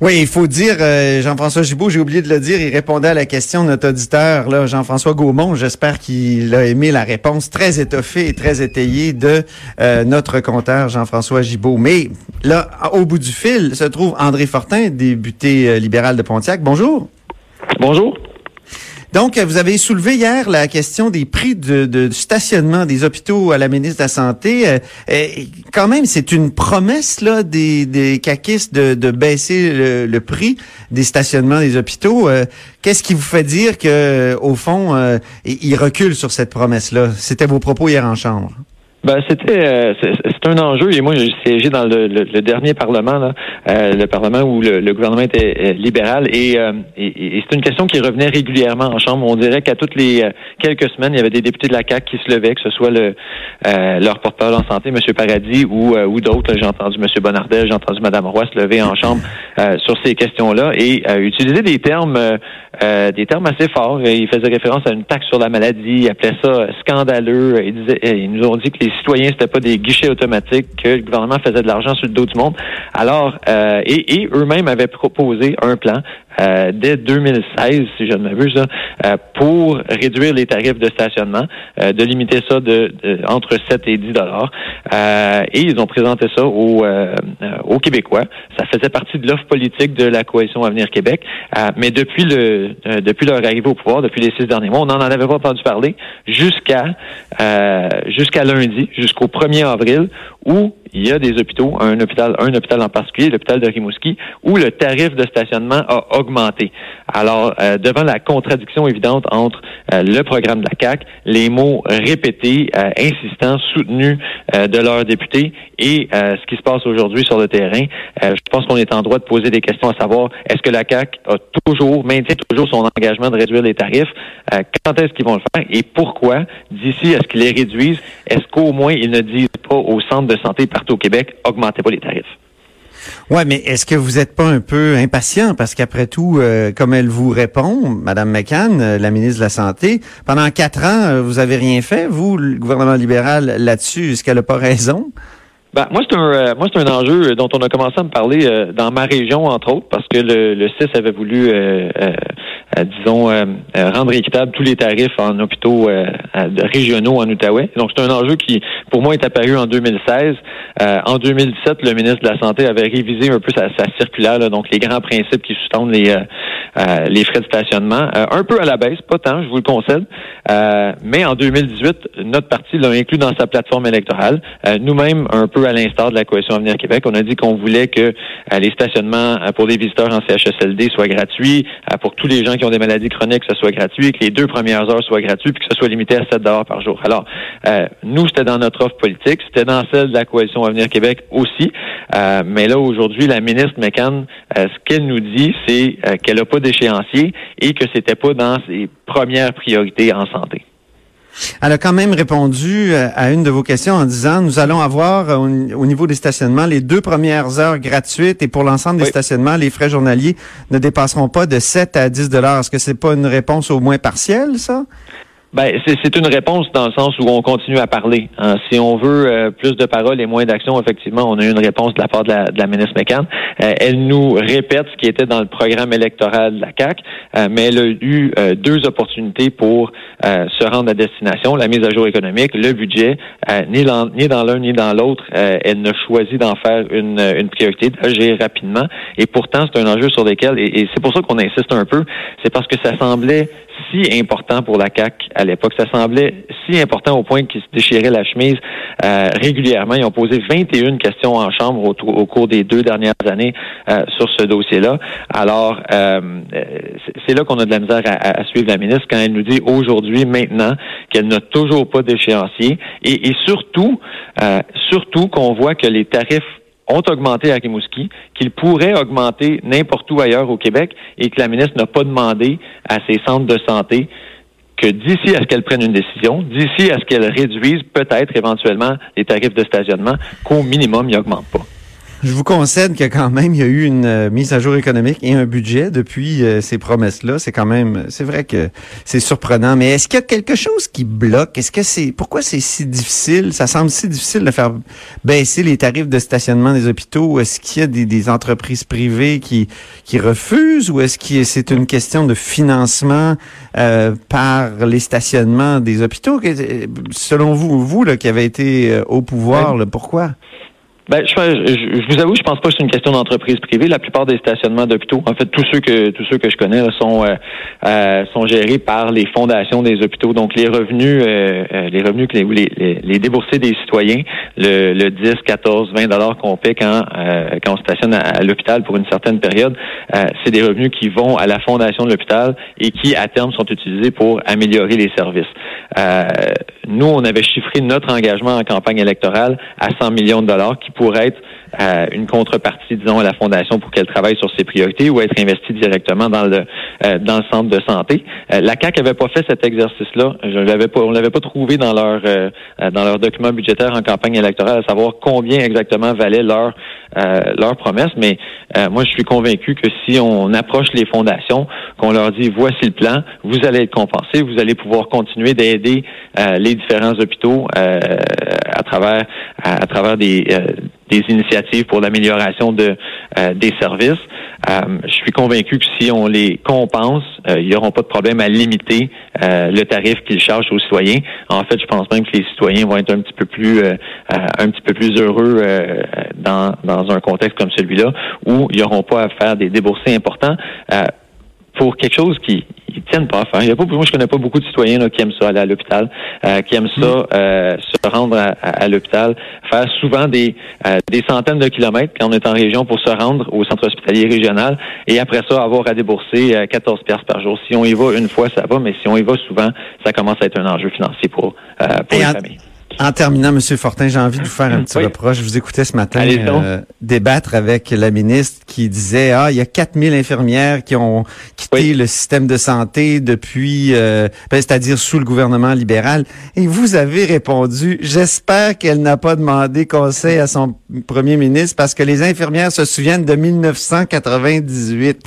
Oui, il faut dire, euh, Jean-François Gibault, j'ai oublié de le dire, il répondait à la question de notre auditeur, Jean-François Gaumont. J'espère qu'il a aimé la réponse très étoffée et très étayée de euh, notre compteur Jean-François Gibault. Mais là, au bout du fil, se trouve André Fortin, député euh, libéral de Pontiac. Bonjour. Bonjour. Donc, vous avez soulevé hier la question des prix de, stationnement des hôpitaux à la ministre de la Santé. Euh, euh, quand même, c'est une promesse là des, des caquistes de, baisser le, prix des stationnements des hôpitaux. Euh, qu'est-ce qui vous fait dire que, au fond, ils reculent sur cette promesse-là? C'était vos propos hier en chambre. Ben, c'était euh, c'est un enjeu et moi j'ai siégé dans le, le, dernier parlement là, euh, le parlement où le, gouvernement était euh, libéral et, et, c'est une question qui revenait régulièrement en chambre. On dirait qu'à toutes les quelques semaines il y avait des députés de la CAC qui se levaient, que ce soit le leur porte-parole en santé, M. Paradis ou ou d'autres. J'ai entendu M. Bonardel, j'ai entendu Mme Roy se lever en chambre sur ces questions-là et utiliser des termes des termes assez forts. Ils faisaient référence à une taxe sur la maladie, ils appelaient ça scandaleux. Ils, disaient, ils nous ont dit que les citoyens, c'était pas des guichets automatiques, que le gouvernement faisait de l'argent sur le dos du monde. Alors, euh, et, et eux-mêmes avaient proposé un plan euh, dès 2016, si je ne m'abuse, euh, pour réduire les tarifs de stationnement, euh, de limiter ça de, entre 7 et 10 dollars. et ils ont présenté ça aux, aux Québécois. Ça faisait partie de l'offre politique de la coalition Avenir Québec. mais depuis le depuis leur arrivée au pouvoir, depuis les six derniers mois, on n'en avait pas entendu parler jusqu'à jusqu'à lundi, jusqu'au 1er avril, où il y a des hôpitaux, un hôpital, un hôpital en particulier, l'hôpital de Rimouski, où le tarif de stationnement a augmenté. Alors, euh, devant la contradiction évidente entre euh, le programme de la CAC, les mots répétés, euh, insistants, soutenus de leurs députés et ce qui se passe aujourd'hui sur le terrain, je pense qu'on est en droit de poser des questions à savoir est-ce que la CAC a toujours maintient toujours son engagement de réduire les tarifs, quand est-ce qu'ils vont le faire et pourquoi? D'ici à ce qu'ils les réduisent, est-ce qu'au moins ils ne disent pas au centre de santé partout au Québec augmentez pas les tarifs. Ouais, mais est-ce que vous n'êtes pas un peu impatient? Parce qu'après tout, euh, comme elle vous répond, Madame McCann, euh, la ministre de la Santé, pendant quatre ans, euh, vous avez rien fait, vous, le gouvernement libéral, là-dessus, est-ce qu'elle n'a pas raison? Ben, moi, c'est un, moi, c'est un enjeu dont on a commencé à me parler dans ma région, entre autres, parce que le, le CIS avait voulu disons, euh, euh, rendre équitable tous les tarifs en hôpitaux régionaux en Outaouais. Donc, c'est un enjeu qui, pour moi, est apparu en 2016. en 2017, le ministre de la Santé avait révisé un peu sa, circulaire, donc les grands principes qui sous-tendent les, les frais de stationnement. un peu à la baisse, pas tant, je vous le concède. mais en 2018, notre parti l'a inclus dans sa plateforme électorale. Nous-mêmes, un peu à l'instar de la Coalition Avenir Québec, on a dit qu'on voulait que les stationnements pour les visiteurs en CHSLD soient gratuits, pour tous les gens qui ont des maladies chroniques, que ce soit gratuit, que les deux premières heures soient gratuites, puis que ce soit limité à 7 dollars par jour. Alors, euh, nous, c'était dans notre offre politique, c'était dans celle de la coalition Avenir Québec aussi. Euh, mais là, aujourd'hui, la ministre McCann, euh, ce qu'elle nous dit, c'est qu'elle n'a pas d'échéancier et que c'était pas dans ses premières priorités en santé. Elle a quand même répondu euh, à une de vos questions en disant nous allons avoir euh, au niveau des stationnements les deux premières heures gratuites et pour l'ensemble des stationnements, les frais journaliers ne dépasseront pas de 7 à 10 dollars. Est-ce que c'est pas une réponse au moins partielle, ça? Ben, c'est une réponse dans le sens où on continue à parler. Hein. Si on veut euh, plus de paroles et moins d'action, effectivement, on a eu une réponse de la part de la, de la ministre McCann. Euh, elle nous répète ce qui était dans le programme électoral de la CAC, euh, mais elle a eu deux opportunités pour se rendre à destination la mise à jour économique, le budget. ni, dans, ni dans l'un ni dans l'autre, elle ne choisit d'en faire une, une priorité, d'agir rapidement. Et pourtant, c'est un enjeu sur lequel, et, et c'est pour ça qu'on insiste un peu, c'est parce que ça semblait si important pour la CAC à l'époque. Ça semblait si important au point qu'ils se déchiraient la chemise euh, régulièrement. Ils ont posé 21 questions en chambre au, cours des deux dernières années euh, sur ce dossier-là. Alors, euh, c'est là qu'on a de la misère à, suivre la ministre quand elle nous dit aujourd'hui, maintenant, qu'elle n'a toujours pas d'échéancier et, et surtout, surtout qu'on voit que les tarifs ont augmenté à Rimouski, qu'ils pourraient augmenter n'importe où ailleurs au Québec et que la ministre n'a pas demandé à ses centres de santé que d'ici à ce qu'elle prenne une décision, d'ici à ce qu'elle réduise peut-être éventuellement les tarifs de stationnement, qu'au minimum, ils n'augmentent pas. Je vous concède que quand même, il y a eu une euh, mise à jour économique et un budget depuis euh, ces promesses-là. C'est quand même, c'est vrai que c'est surprenant. Mais est-ce qu'il y a quelque chose qui bloque? Est-ce que c'est pourquoi c'est si difficile? Ça semble si difficile de faire baisser les tarifs de stationnement des hôpitaux. Est-ce qu'il y a des, entreprises privées qui qui refusent ou est-ce que c'est une question de financement euh, par les stationnements des hôpitaux? Selon vous, vous là, qui avez été au pouvoir, là, pourquoi? Ben, je, je, vous avoue, je pense pas que c'est une question d'entreprise privée. La plupart des stationnements d'hôpitaux, en fait, tous ceux que tous ceux que je connais sont euh, euh, sont gérés par les fondations des hôpitaux. Donc, les revenus, euh, les revenus que les, les, les déboursés des citoyens, le, le 10, 14, 20 dollars qu'on paie quand quand on stationne à, l'hôpital pour une certaine période, c'est des revenus qui vont à la fondation de l'hôpital et qui, à terme, sont utilisés pour améliorer les services. Nous, on avait chiffré notre engagement en campagne électorale à 100 millions de dollars qui pourrait être euh, une contrepartie, disons, à la fondation pour qu'elle travaille sur ses priorités ou être investie directement dans le euh, dans le centre de santé. Euh, la CAC avait pas fait cet exercice-là. Je l'avais pas, on l'avait pas trouvé dans leur dans leur document budgétaire en campagne électorale, à savoir combien exactement valait leur leur promesse. Mais moi, je suis convaincu que si on approche les fondations, qu'on leur dit voici le plan, vous allez être compensé, vous allez pouvoir continuer d'aider les différents hôpitaux à travers à, travers des des initiatives pour l'amélioration de euh, des services. Euh, je suis convaincu que si on les compense, euh, ils n'auront pas de problème à limiter le tarif qu'ils chargent aux citoyens. En fait, je pense même que les citoyens vont être un petit peu plus un petit peu plus heureux dans, dans un contexte comme celui-là où ils n'auront pas à faire des déboursés importants pour quelque chose qui ils tiennent pas à faire. Il y a pas, moi, je connais pas beaucoup de citoyens là, qui aiment ça aller à l'hôpital, euh, qui aiment ça mm. euh, se rendre à, l'hôpital, faire souvent des euh, des centaines de kilomètres quand on est en région pour se rendre au centre hospitalier régional et après ça avoir à débourser 14 pièces par jour. Si on y va une fois, ça va, mais si on y va souvent, ça commence à être un enjeu financier pour pour les familles. En terminant, Monsieur Fortin, j'ai envie de vous faire un petit reproche. Je vous écoutais ce matin euh, débattre avec la ministre qui disait ah il y a 4000 infirmières qui ont quitté le système de santé depuis, euh, ben, c'est-à-dire sous le gouvernement libéral. Et vous avez répondu j'espère qu'elle n'a pas demandé conseil à son premier ministre parce que les infirmières se souviennent de 1998.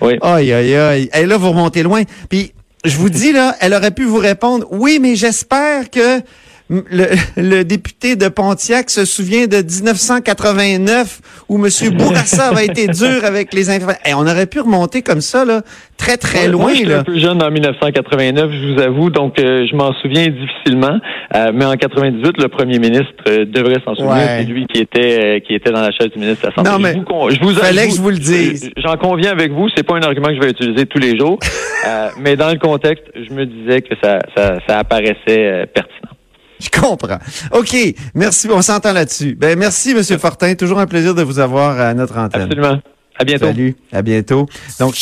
Oui. Aïe aïe aïe. Et là vous remontez loin. Puis je vous dis là, elle aurait pu vous répondre oui mais j'espère que le, député de Pontiac se souvient de 1989 où M. Bourassa avait été dur avec les infirmières. Et on aurait pu remonter comme ça, là, très, très loin. Moi, j'étais un peu jeune en 1989, je vous avoue, donc euh, je m'en souviens difficilement. Euh, mais en 98, le premier ministre euh, devrait s'en souvenir. C'est lui qui était qui était dans la chaise du ministre de la Santé. Non, mais je vous, fallait que je vous le dise. J'en conviens avec vous, c'est pas un argument que je vais utiliser tous les jours. mais dans le contexte, je me disais que ça, ça, ça apparaissait pertinent. Je comprends. OK. Merci. On s'entend là-dessus. Ben, merci, M. Fortin. Toujours un plaisir de vous avoir à notre antenne. Absolument. À bientôt. Salut. À bientôt. Donc,